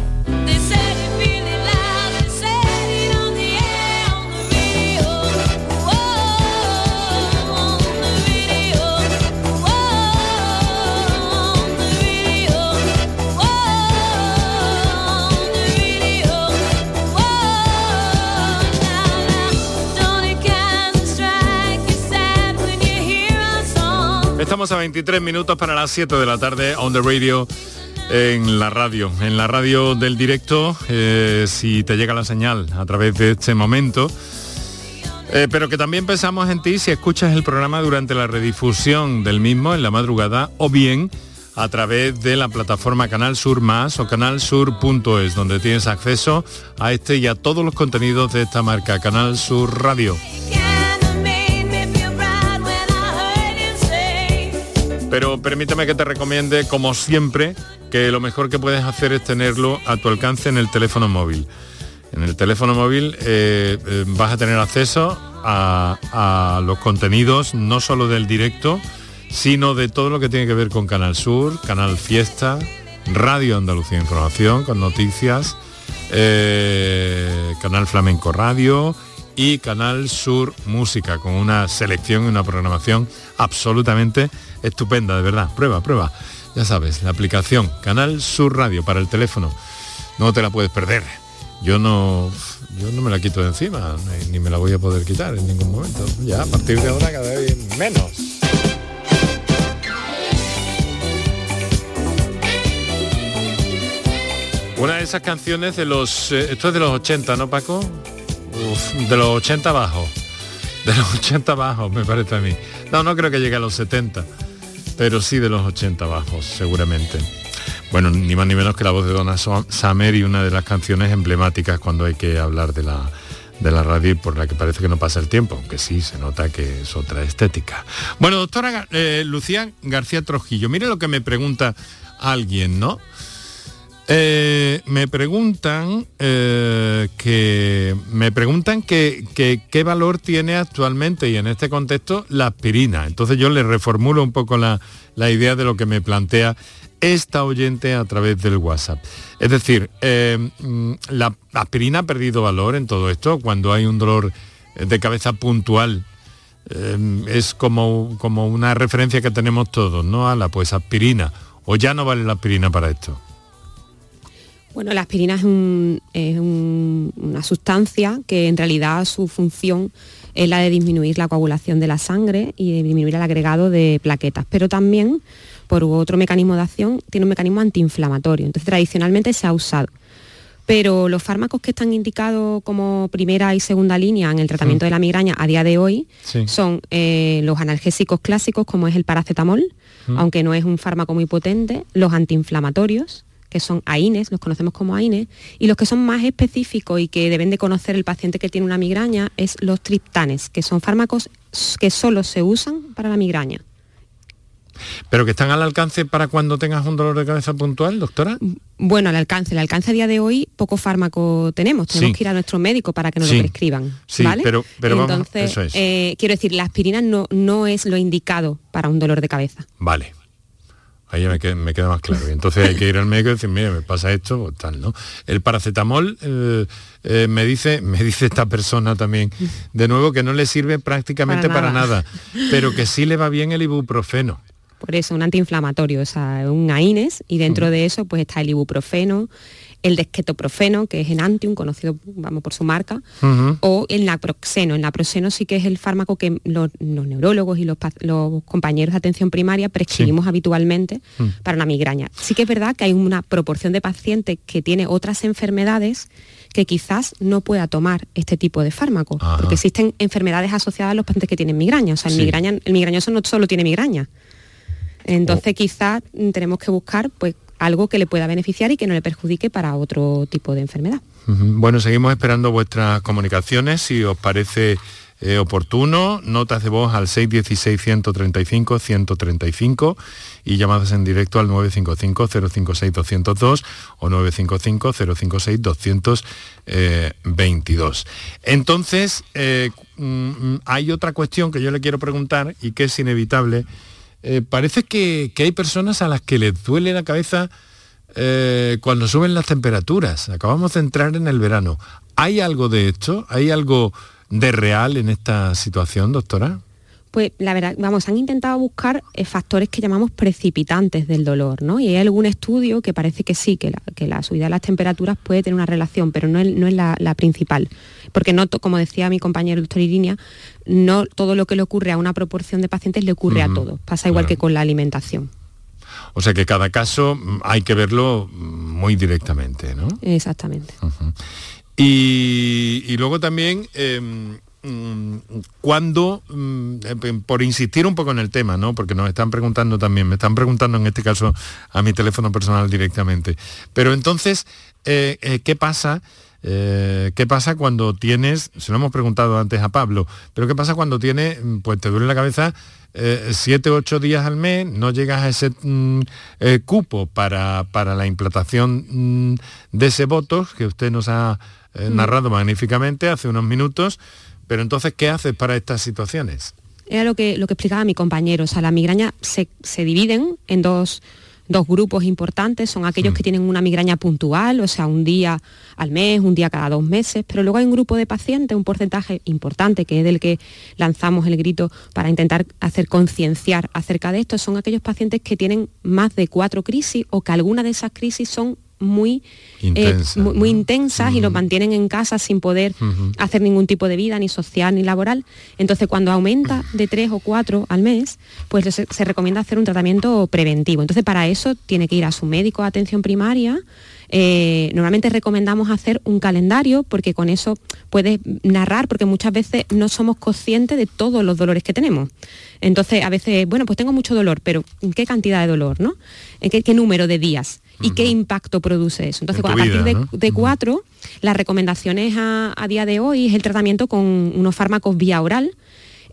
S2: Estamos a 23 minutos para las 7 de la tarde on the radio en la radio, en la radio del directo, eh, si te llega la señal a través de este momento. Eh, pero que también pensamos en ti si escuchas el programa durante la redifusión del mismo en la madrugada o bien a través de la plataforma Canal Sur Más o canalsur.es, donde tienes acceso a este y a todos los contenidos de esta marca, Canal Sur Radio. Pero permíteme que te recomiende, como siempre, que lo mejor que puedes hacer es tenerlo a tu alcance en el teléfono móvil. En el teléfono móvil eh, eh, vas a tener acceso a, los contenidos no solo del directo, sino de todo lo que tiene que ver con Canal Sur, Canal Fiesta, Radio Andalucía Información, con noticias, eh, Canal Flamenco Radio y Canal Sur Música, con una selección y una programación absolutamente estupenda, de verdad. Prueba, prueba. Ya sabes, la aplicación Canal Sur Radio para el teléfono. No te la puedes perder. Yo no, yo no me la quito de encima, ni, me la voy a poder quitar en ningún momento. Ya a partir de ahora cada vez menos. Una de esas canciones de los... Eh, esto es de los 80, ¿no, Paco? de los 80 abajo. De los <laughs> 80 bajos, me parece a mí. No, no creo que llegue a los 70, pero sí de los 80 bajos, seguramente. Bueno, ni más ni menos que la voz de Donna Summer y una de las canciones emblemáticas cuando hay que hablar de la, de la radio por la que parece que no pasa el tiempo, aunque sí se nota que es otra estética. Bueno, doctora eh, Lucía García Trujillo, mire lo que me pregunta alguien, ¿no? Eh, me preguntan eh, que me preguntan que, qué valor tiene actualmente y en este contexto la aspirina. Entonces yo le reformulo un poco la, idea de lo que me plantea esta oyente a través del WhatsApp. Es decir, eh, mm, la aspirina ha perdido valor en todo esto cuando hay un dolor de cabeza puntual. es como, como una referencia que tenemos todos, ¿no? A la pues aspirina. O ya no vale la aspirina para esto.
S5: Bueno, la aspirina es, una sustancia que en realidad su función es la de disminuir la coagulación de la sangre y de disminuir el agregado de plaquetas, pero también por otro mecanismo de acción tiene un mecanismo antiinflamatorio. Entonces tradicionalmente se ha usado. Pero los fármacos que están indicados como primera y segunda línea en el tratamiento de la migraña a día de hoy son eh, los analgésicos clásicos como es el paracetamol, aunque no es un fármaco muy potente, los antiinflamatorios, que son AINES, los conocemos como AINES, y los que son más específicos y que deben de conocer el paciente que tiene una migraña es los triptanes, que son fármacos que solo se usan para la migraña.
S2: ¿Pero que están al alcance para cuando tengas un dolor de cabeza puntual, doctora?
S5: Bueno, al alcance. El alcance a día de hoy, poco fármaco tenemos. Tenemos que ir a nuestro médico para que nos lo prescriban.
S2: Sí, pero, pero Entonces,
S5: eh, quiero decir, la aspirina no, no es lo indicado para un dolor de cabeza.
S2: Vale, Ahí me queda, más claro. Y entonces hay que ir al médico y decir, mire, me pasa esto, o tal, ¿no? El paracetamol, eh, eh, me, dice, me dice esta persona también, de nuevo, que no le sirve prácticamente para nada, pero que sí le va bien el ibuprofeno.
S5: Por eso, un antiinflamatorio, o sea, un AINES, y dentro de eso pues está el ibuprofeno, el desquetoprofeno, que es Enantium, conocido vamos, por su marca, o el naproxeno. El naproxeno sí que es el fármaco que los, neurólogos y los, compañeros de atención primaria prescribimos habitualmente mm. para una migraña. Sí que es verdad que hay una proporción de pacientes que tiene otras enfermedades que quizás no pueda tomar este tipo de fármaco, porque existen enfermedades asociadas a los pacientes que tienen migraña. O sea, el, migraña, el migrañoso no solo tiene migraña. Entonces quizás tenemos que buscar pues algo que le pueda beneficiar y que no le perjudique para otro tipo de enfermedad.
S2: Bueno, seguimos esperando vuestras comunicaciones, si os parece eh, oportuno, notas de voz al 616-135-135 y llamadas en directo al 955-056-202 o 955-056-222. Entonces, eh, mm, hay otra cuestión que yo le quiero preguntar y que es inevitable eh, parece que, hay personas a las que les duele la cabeza eh, cuando suben las temperaturas. Acabamos de entrar en el verano. ¿Hay algo de esto? ¿Hay algo de real en esta situación, doctora?
S5: Pues la verdad, vamos, han intentado buscar eh, factores que llamamos precipitantes del dolor, ¿no? Y hay algún estudio que parece que sí, que la, subida de las temperaturas puede tener una relación, pero no es, no es la, principal. Porque no, como decía mi compañero doctor Irinia, no todo lo que le ocurre a una proporción de pacientes le ocurre a todos. Pasa igual que con la alimentación.
S2: O sea que cada caso mm, hay que verlo muy directamente, ¿no?
S5: Exactamente.
S2: y, luego también... Em, Mm, cuando, mm, eh, por insistir un poco en el tema, ¿no? porque nos están preguntando también, me están preguntando en este caso a mi teléfono personal directamente, pero entonces, eh, eh, ¿qué pasa? ¿Qué pasa cuando tienes, se lo hemos preguntado antes a Pablo, pero qué pasa cuando tienes, mm, pues te duele la cabeza siete o ocho días al mes, no llegas a ese cupo para, para, la implantación de ese voto que usted nos ha narrado magníficamente hace unos minutos, pero entonces, ¿qué haces para estas situaciones?
S5: Era lo que, lo que explicaba mi compañero. O sea, la migraña se, dividen en dos, grupos importantes. Son aquellos mm. que tienen una migraña puntual, o sea, un día al mes, un día cada dos meses. Pero luego hay un grupo de pacientes, un porcentaje importante, que es del que lanzamos el grito para intentar hacer concienciar acerca de esto. Son aquellos pacientes que tienen más de cuatro crisis o que alguna de esas crisis son muy, eh, muy, intensas y los mantienen en casa sin poder hacer ningún tipo de vida, ni social ni laboral. Entonces, cuando aumenta de tres o cuatro al mes, pues se, recomienda hacer un tratamiento preventivo. Entonces, para eso tiene que ir a su médico de atención primaria. Eh, normalmente recomendamos hacer un calendario porque con eso puedes narrar, porque muchas veces no somos conscientes de todos los dolores que tenemos. Entonces, a veces, bueno, pues tengo mucho dolor, pero ¿en qué cantidad de dolor? ¿no? ¿En qué número de días? Y qué impacto produce eso. Entonces, a partir de, cuatro, las recomendaciones a, día de hoy es el tratamiento con unos fármacos vía oral.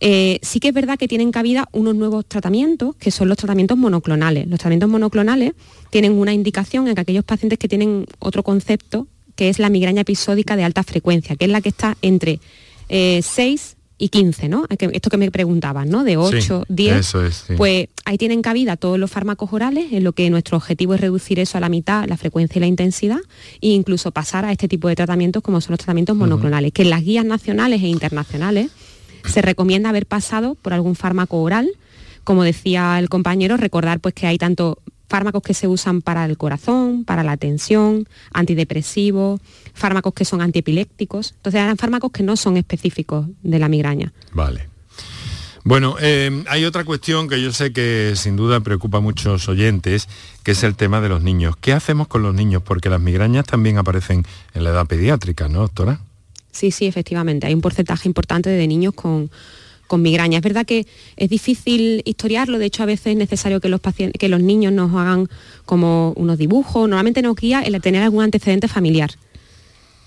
S5: Eh, sí que es verdad que tienen cabida unos nuevos tratamientos, que son los tratamientos monoclonales. Los tratamientos monoclonales tienen una indicación en que aquellos pacientes que tienen otro concepto, que es la migraña episódica de alta frecuencia, que es la que está entre 6 eh, y 15, ¿no? Esto que me preguntaban, ¿no? De 8, 10. Pues ahí tienen cabida todos los fármacos orales, en lo que nuestro objetivo es reducir eso a la mitad, la frecuencia y la intensidad, e incluso pasar a este tipo de tratamientos como son los tratamientos monoclonales, que en las guías nacionales e internacionales se recomienda haber pasado por algún fármaco oral. Como decía el compañero, recordar pues que hay tanto fármacos que se usan para el corazón, para la tensión, antidepresivos, fármacos que son antiepilépticos. Entonces eran fármacos que no son específicos de la migraña.
S2: Vale. Bueno, eh, hay otra cuestión que yo sé que sin duda preocupa a muchos oyentes, que es el tema de los niños. ¿Qué hacemos con los niños? Porque las migrañas también aparecen en la edad pediátrica, ¿no, doctora?
S5: Sí, sí, efectivamente. Hay un porcentaje importante de niños con, con migraña. Es verdad que es difícil historiarlo, de hecho a veces es necesario que los, que los niños nos hagan como unos dibujos, normalmente nos guía el tener algún antecedente familiar.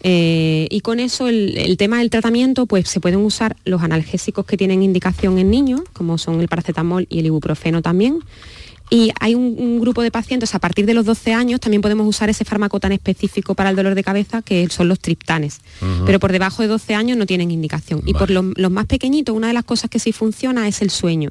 S5: Eh, y con eso el, tema del tratamiento, pues se pueden usar los analgésicos que tienen indicación en niños, como son el paracetamol y el ibuprofeno también. Y hay un, grupo de pacientes, a partir de los 12 años también podemos usar ese fármaco tan específico para el dolor de cabeza que son los triptanes. Pero por debajo de 12 años no tienen indicación. Y por los más pequeñitos, una de las cosas que sí funciona es el sueño.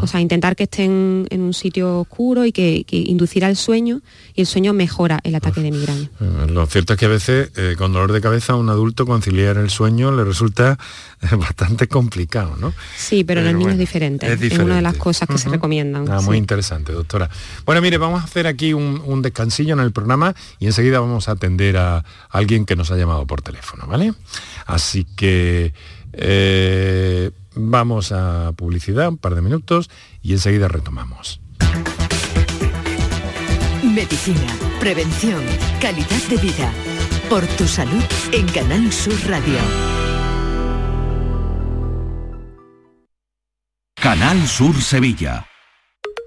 S5: O sea, intentar que estén en un sitio oscuro y que, inducirá el sueño y el sueño mejora el ataque de migraña.
S2: Eh, lo cierto es que a veces eh, con dolor de cabeza a un adulto conciliar el sueño le resulta eh, bastante complicado, ¿no?
S5: Sí, pero, en los niños es, diferente. es, una de las cosas que se recomiendan.
S2: Ah, muy interesante, doctora. Bueno, mire, vamos a hacer aquí un, descansillo en el programa y enseguida vamos a atender a alguien que nos ha llamado por teléfono, ¿vale? Así que... Vamos a publicidad, un par de minutos y enseguida retomamos.
S3: Medicina, prevención, calidad de vida. Por tu salud en Canal Sur Radio.
S9: Canal Sur Sevilla.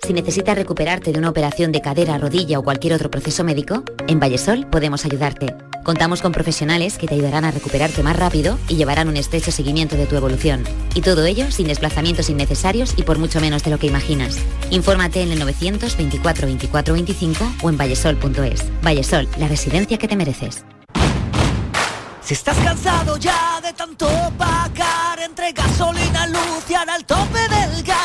S10: Si necesitas recuperarte de una operación de cadera, rodilla o cualquier otro proceso médico, en Vallesol podemos ayudarte. Contamos con profesionales que te ayudarán a recuperarte más rápido y llevarán un estrecho seguimiento de tu evolución. Y todo ello sin desplazamientos innecesarios y por mucho menos de lo que imaginas. Infórmate en el 924 24 25 o en vallesol.es. Vallesol, la residencia que te mereces.
S11: Si estás cansado ya de tanto pagar entre gasolina, luz y el tope del gas,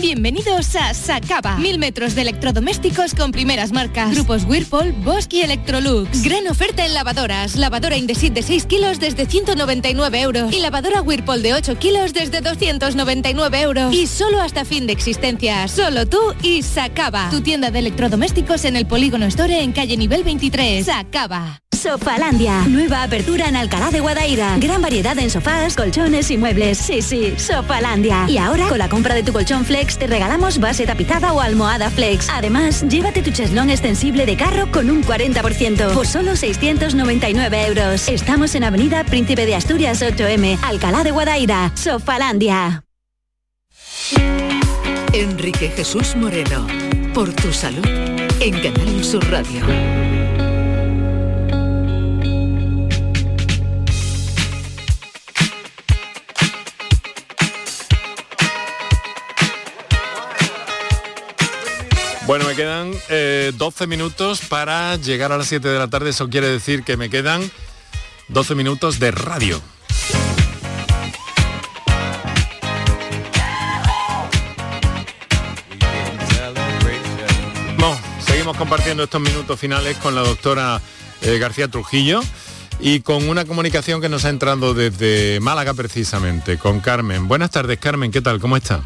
S12: Bienvenidos a Sacaba. Mil metros de electrodomésticos con primeras marcas. Grupos Whirlpool, Bosch y Electrolux. Gran oferta en lavadoras. Lavadora Indesit de 6 kilos desde 199 euros. Y lavadora Whirlpool de 8 kilos desde 299 euros. Y solo hasta fin de existencia. Solo tú y Sacaba. Tu tienda de electrodomésticos en el Polígono Store en calle nivel 23. Sacaba.
S7: Sofalandia. Nueva apertura en Alcalá de Guadaira. Gran variedad en sofás, colchones y muebles. Sí, sí, Sofalandia. Y ahora, con la compra de tu colchón Flex, te regalamos base tapizada o almohada Flex. Además, llévate tu cheslón extensible de carro con un 40% por solo 699 euros. Estamos en Avenida Príncipe de Asturias 8M, Alcalá de Guadaira. Sofalandia.
S3: Enrique Jesús Moreno, por tu salud, en Canal Sur Radio.
S2: Bueno, me quedan 12 eh, minutos para llegar a las 7 de la tarde. Eso quiere decir que me quedan 12 minutos de radio. compartiendo estos minutos finales con la doctora eh, García Trujillo y con una comunicación que nos ha entrado desde Málaga precisamente, con Carmen. Buenas tardes, Carmen, ¿qué tal? ¿Cómo está?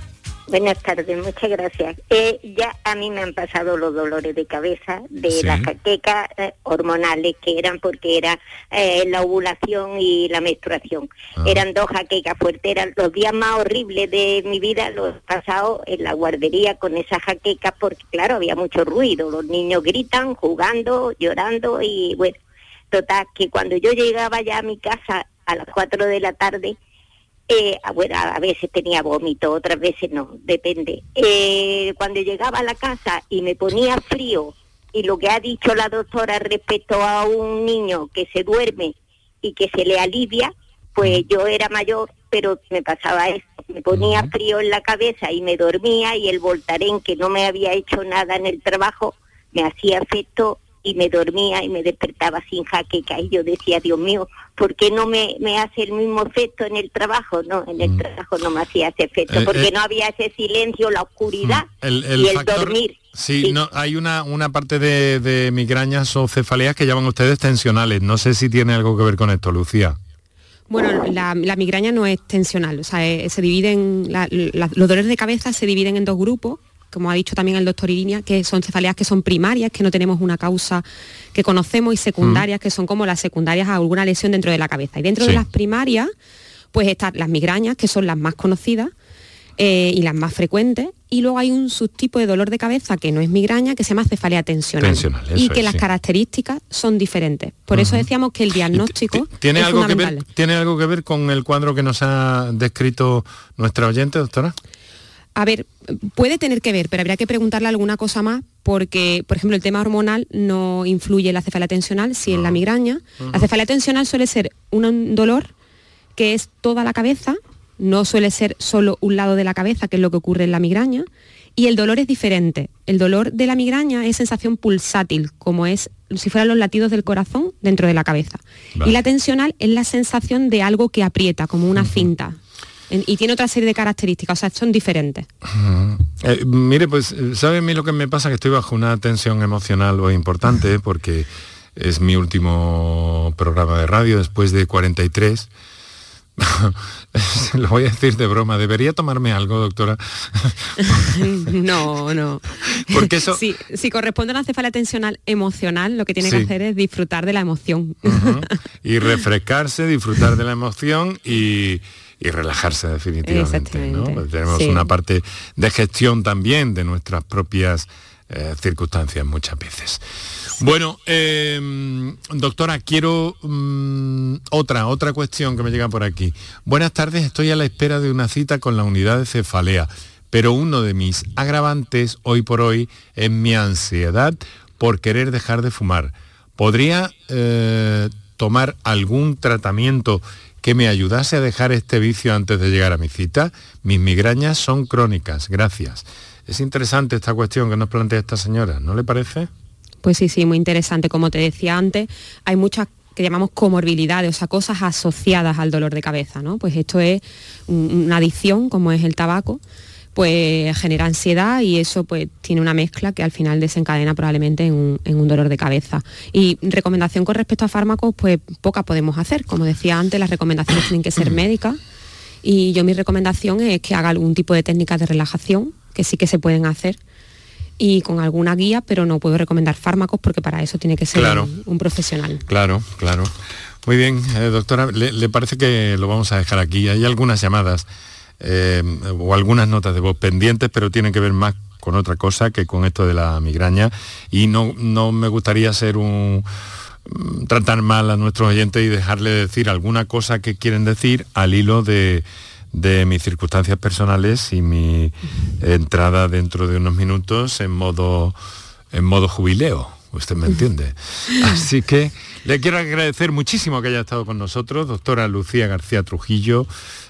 S13: Buenas tardes, muchas gracias. Eh, ya a mí me han pasado los dolores de cabeza de las jaquecas eh, hormonales que eran porque era eh, la ovulación y la menstruación. Ah. Eran dos jaquecas fuertes, eran los días más horribles de mi vida los he pasado en la guardería con esas jaquecas porque claro, había mucho ruido, los niños gritan, jugando, llorando y bueno, total, que cuando yo llegaba ya a mi casa a las 4 de la tarde, eh, ah, bueno, a veces tenía vómito, otras veces no, depende. Eh, cuando llegaba a la casa y me ponía frío, y lo que ha dicho la doctora respecto a un niño que se duerme y que se le alivia, pues yo era mayor, pero me pasaba eso. Me ponía frío en la cabeza y me dormía y el voltaren, que no me había hecho nada en el trabajo, me hacía efecto y me dormía y me despertaba sin jaqueca y yo decía, Dios mío, ¿por qué no me, me hace el mismo efecto en el trabajo? No, en el mm. trabajo no me hacía ese efecto, eh, porque eh, no había ese silencio, la oscuridad mm, y el dormir.
S2: Sí, No, hay una, una parte de, migrañas o cefaleas que llaman ustedes tensionales. No sé si tiene algo que ver con esto, Lucía.
S5: Bueno, la, migraña no es tensional, o sea, eh, se dividen, los dolores de cabeza se dividen en dos grupos, como ha dicho también el doctor Irinia, que son cefaleas que son primarias, que no tenemos una causa que conocemos, y secundarias, que son como las secundarias a alguna lesión dentro de la cabeza. Y dentro de las primarias, pues están las migrañas, que son las más conocidas eh, y las más frecuentes. Y luego hay un subtipo de dolor de cabeza que no es migraña, que se llama cefalea tensional. y que las características son diferentes. Por eso decíamos que el diagnóstico
S2: ¿Tiene es algo Que ver, ¿Tiene algo que ver con el cuadro que nos ha descrito nuestra oyente, doctora?
S5: A ver, puede tener que ver, pero habría que preguntarle alguna cosa más porque, por ejemplo, el tema hormonal no influye en la cefalea tensional, si en la ah. migraña. La cefalea tensional suele ser un dolor que es toda la cabeza, no suele ser solo un lado de la cabeza, que es lo que ocurre en la migraña, y el dolor es diferente. El dolor de la migraña es sensación pulsátil, como es si fueran los latidos del corazón dentro de la cabeza. Y la tensional es la sensación de algo que aprieta, como una cinta y tiene otra serie de características, o sea, son diferentes.
S2: Eh, mire, pues, ¿sabe a mí lo que me pasa? Que estoy bajo una tensión emocional o importante porque es mi último programa de radio después de 43. <laughs> Lo voy a decir de broma. ¿Debería tomarme algo, doctora? <laughs>
S5: no, no.
S2: Porque eso...
S5: Si, corresponde a una cefalea tensional emocional, lo que tiene que hacer es disfrutar de la emoción. <laughs>
S2: Y refrescarse, disfrutar de la emoción y, y relajarse definitivamente. ¿no? Pues tenemos una parte de gestión también de nuestras propias eh, circunstancias muchas veces. Bueno, em, doctora, quiero mm, otra, otra cuestión que me llega por aquí. Buenas tardes, estoy a la espera de una cita con la unidad de cefalea, pero uno de mis agravantes hoy por hoy es mi ansiedad por querer dejar de fumar. ¿Podría eh, tomar algún tratamiento que me ayudase a dejar este vicio antes de llegar a mi cita. Mis migrañas son crónicas, gracias. Es interesante esta cuestión que nos plantea esta señora, ¿no le parece?
S5: Pues sí, sí, muy interesante. Como te decía antes, hay muchas que llamamos comorbilidades, o sea, cosas asociadas al dolor de cabeza, ¿no? Pues esto es una adicción, como es el tabaco, pues genera ansiedad y eso pues tiene una mezcla que al final desencadena probablemente en un, dolor de cabeza. Y recomendación con respecto a fármacos, pues pocas podemos hacer. Como decía antes, las recomendaciones tienen que ser médicas y yo mi recomendación es que haga algún tipo de técnicas de relajación, que sí que se pueden hacer y con alguna guía, pero no puedo recomendar fármacos porque para eso tiene que ser un, profesional.
S2: Claro, claro. Muy bien, eh, doctora, ¿le, parece que lo vamos a dejar aquí? Hay algunas llamadas eh, o algunas notas de voz pendientes, pero tienen que ver más con otra cosa que con esto de la migraña. Y no, no me gustaría ser un mm, tratar mal a nuestros oyentes y dejarle decir alguna cosa que quieren decir al hilo de, de mis circunstancias personales y mi entrada dentro de unos minutos en modo en modo jubileo. Usted me entiende. <laughs> Así que le quiero agradecer muchísimo que haya estado con nosotros, doctora Lucía García Trujillo,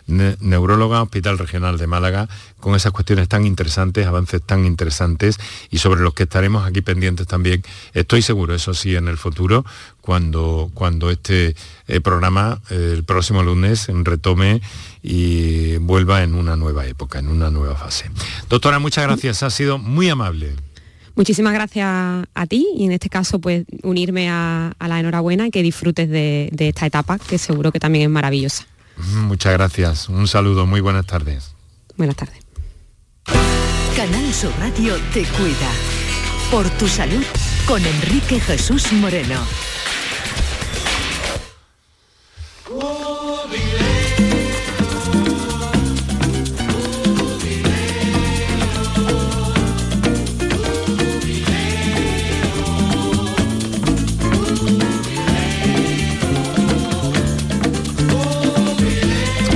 S2: neuróloga, Hospital Regional de Málaga, con esas cuestiones tan interesantes, avances tan interesantes y sobre los que estaremos aquí pendientes también. Estoy seguro, eso sí, en el futuro, cuando, cuando este eh, programa eh, el próximo lunes retome y vuelva en una nueva época, en una nueva fase. Doctora, muchas gracias, ha sido muy amable.
S5: Muchísimas gracias a ti y en este caso pues unirme a, la enhorabuena y que disfrutes de, de esta etapa que seguro que también es maravillosa. <laughs>
S2: Muchas gracias. Un saludo. Muy buenas tardes.
S5: Buenas tardes.
S3: Canal Sur Radio te cuida. Por tu salud con Enrique Jesús Moreno.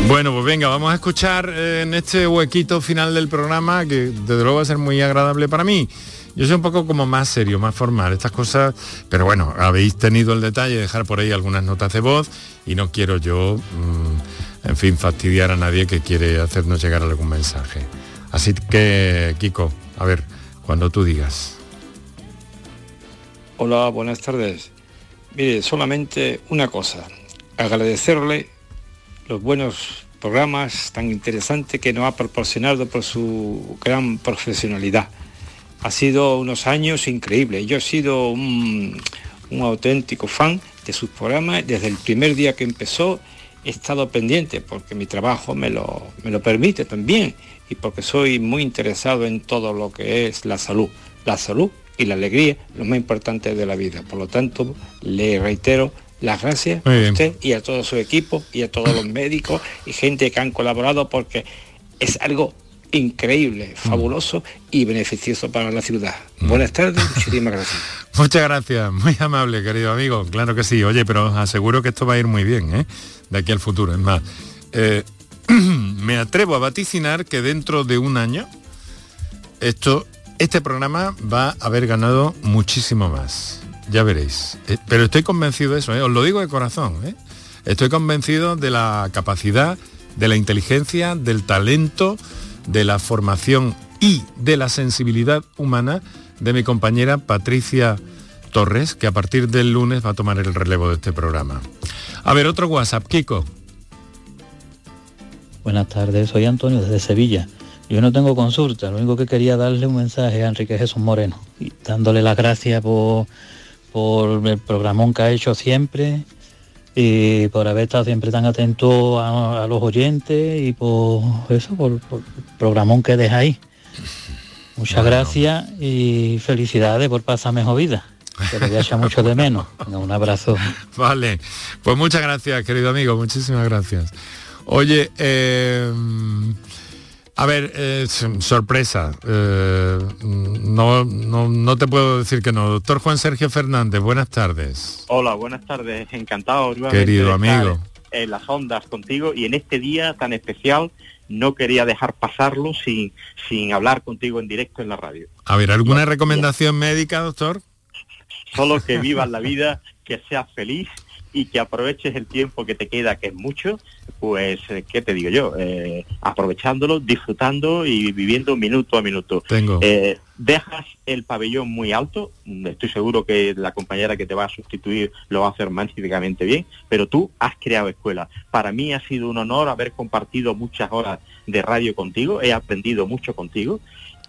S2: Bueno, pues venga, vamos a escuchar eh, en este huequito final del programa, que desde luego va a ser muy agradable para mí. Yo soy un poco como más serio, más formal, estas cosas, pero bueno, habéis tenido el detalle de dejar por ahí algunas notas de voz y no quiero yo, mm, en fin, fastidiar a nadie que quiere hacernos llegar algún mensaje. Así que, Kiko, a ver, cuando tú digas.
S14: Hola, buenas tardes. Mire, solamente una cosa, agradecerle los buenos programas tan interesantes que nos ha proporcionado por su gran profesionalidad. Ha sido unos años increíbles. Yo he sido un, auténtico fan de sus programas. Desde el primer día que empezó he estado pendiente porque mi trabajo me lo, me lo permite también y porque soy muy interesado en todo lo que es la salud. La salud y la alegría, lo más importante de la vida. Por lo tanto, le reitero las gracias a usted y a todo su equipo y a todos los médicos y gente que han colaborado porque es algo increíble, mm. fabuloso y beneficioso para la ciudad. Mm. Buenas tardes, muchísimas gracias. <laughs>
S2: Muchas gracias, muy amable, querido amigo. Claro que sí. Oye, pero os aseguro que esto va a ir muy bien, ¿eh? De aquí al futuro. Es más, eh, <clears throat> me atrevo a vaticinar que dentro de un año esto, este programa va a haber ganado muchísimo más ya veréis. Eh, pero estoy convencido de eso, eh, os lo digo de corazón. Eh. Estoy convencido de la capacidad, de la inteligencia, del talento, de la formación y de la sensibilidad humana de mi compañera Patricia Torres, que a partir del lunes va a tomar el relevo de este programa. A ver, otro WhatsApp, Kiko.
S15: Buenas tardes, soy Antonio desde Sevilla. Yo no tengo consulta, lo único que quería darle un mensaje a Enrique Jesús Moreno, y dándole las gracias por por el programón que ha hecho siempre y por haber estado siempre tan atento a, los oyentes y por eso, por, el programón que deja ahí. Muchas gracias y felicidades por pasar mejor vida. Te haya mucho de menos. <laughs> Un abrazo.
S2: Vale, pues muchas gracias, querido amigo, muchísimas gracias. Oye, eh, a ver, eh, sorpresa. Eh, no, no, te puedo decir que no. Doctor Juan Sergio Fernández, buenas tardes.
S16: Hola, buenas tardes. Encantado.
S2: Querido amigo.
S16: En las ondas contigo y en este día tan especial no quería dejar pasarlo sin, sin hablar contigo en directo en la radio.
S2: A ver, ¿alguna recomendación médica, doctor?
S16: Solo que vivas la vida, que seas feliz y que aproveches el tiempo que te queda, que es mucho, pues, eh, ¿qué te digo yo? Eh, aprovechándolo, disfrutando y viviendo minuto a minuto.
S2: Tengo.
S16: Eh, dejas el pabellón muy alto, estoy seguro que la compañera que te va a sustituir lo va a hacer magníficamente bien, pero tú has creado escuela. Para mí ha sido un honor haber compartido muchas horas de radio contigo, he aprendido mucho contigo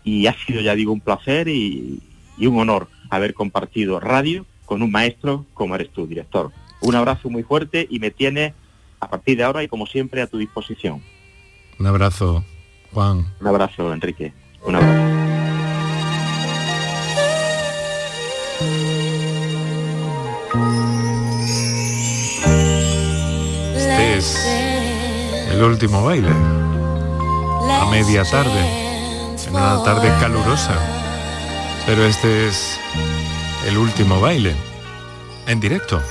S16: y ha sido, ya digo, un placer y, y un honor haber compartido radio con un maestro como eres tú, director. Un abrazo muy fuerte y me tiene a partir de ahora y como siempre a tu disposición.
S2: Un abrazo, Juan.
S16: Un abrazo, Enrique. Un abrazo.
S2: Este es el último baile. A media tarde. En una tarde calurosa. Pero este es el último baile. En directo.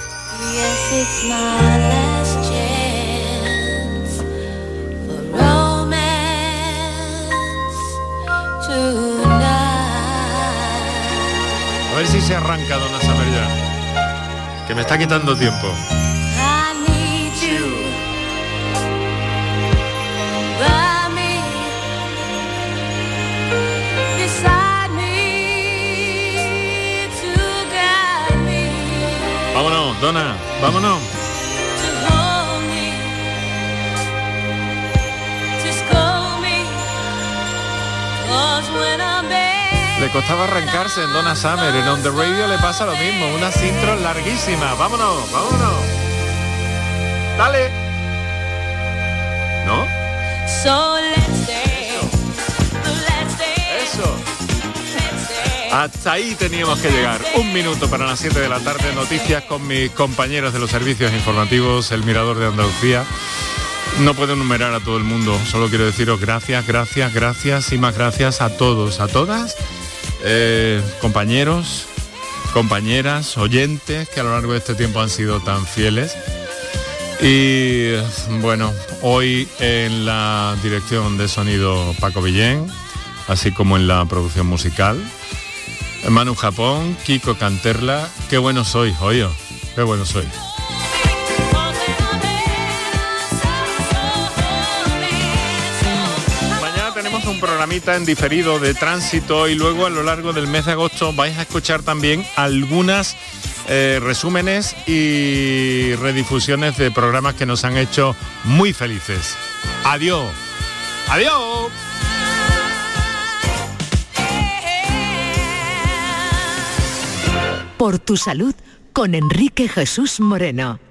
S2: A ver si se arranca, dona Samer ya. Que me está quitando tiempo. Vámonos, Dona, vámonos. Le costaba arrancarse en Donna Summer, en On The Radio le pasa lo mismo, unas intros larguísimas. Vámonos, vámonos. Dale. ¿No? Hasta ahí teníamos que llegar. Un minuto para las 7 de la tarde. Noticias con mis compañeros de los servicios informativos, El Mirador de Andalucía. No puedo enumerar a todo el mundo, solo quiero deciros gracias, gracias, gracias y más gracias a todos, a todas, eh, compañeros, compañeras, oyentes que a lo largo de este tiempo han sido tan fieles. Y bueno, hoy en la dirección de sonido Paco Villén, así como en la producción musical, Manu Japón, Kiko Canterla, qué bueno soy, oye, qué bueno soy. un programita en diferido de tránsito y luego a lo largo del mes de agosto vais a escuchar también algunas eh, resúmenes y redifusiones de programas que nos han hecho muy felices. Adiós. Adiós.
S3: Por tu salud con Enrique Jesús Moreno.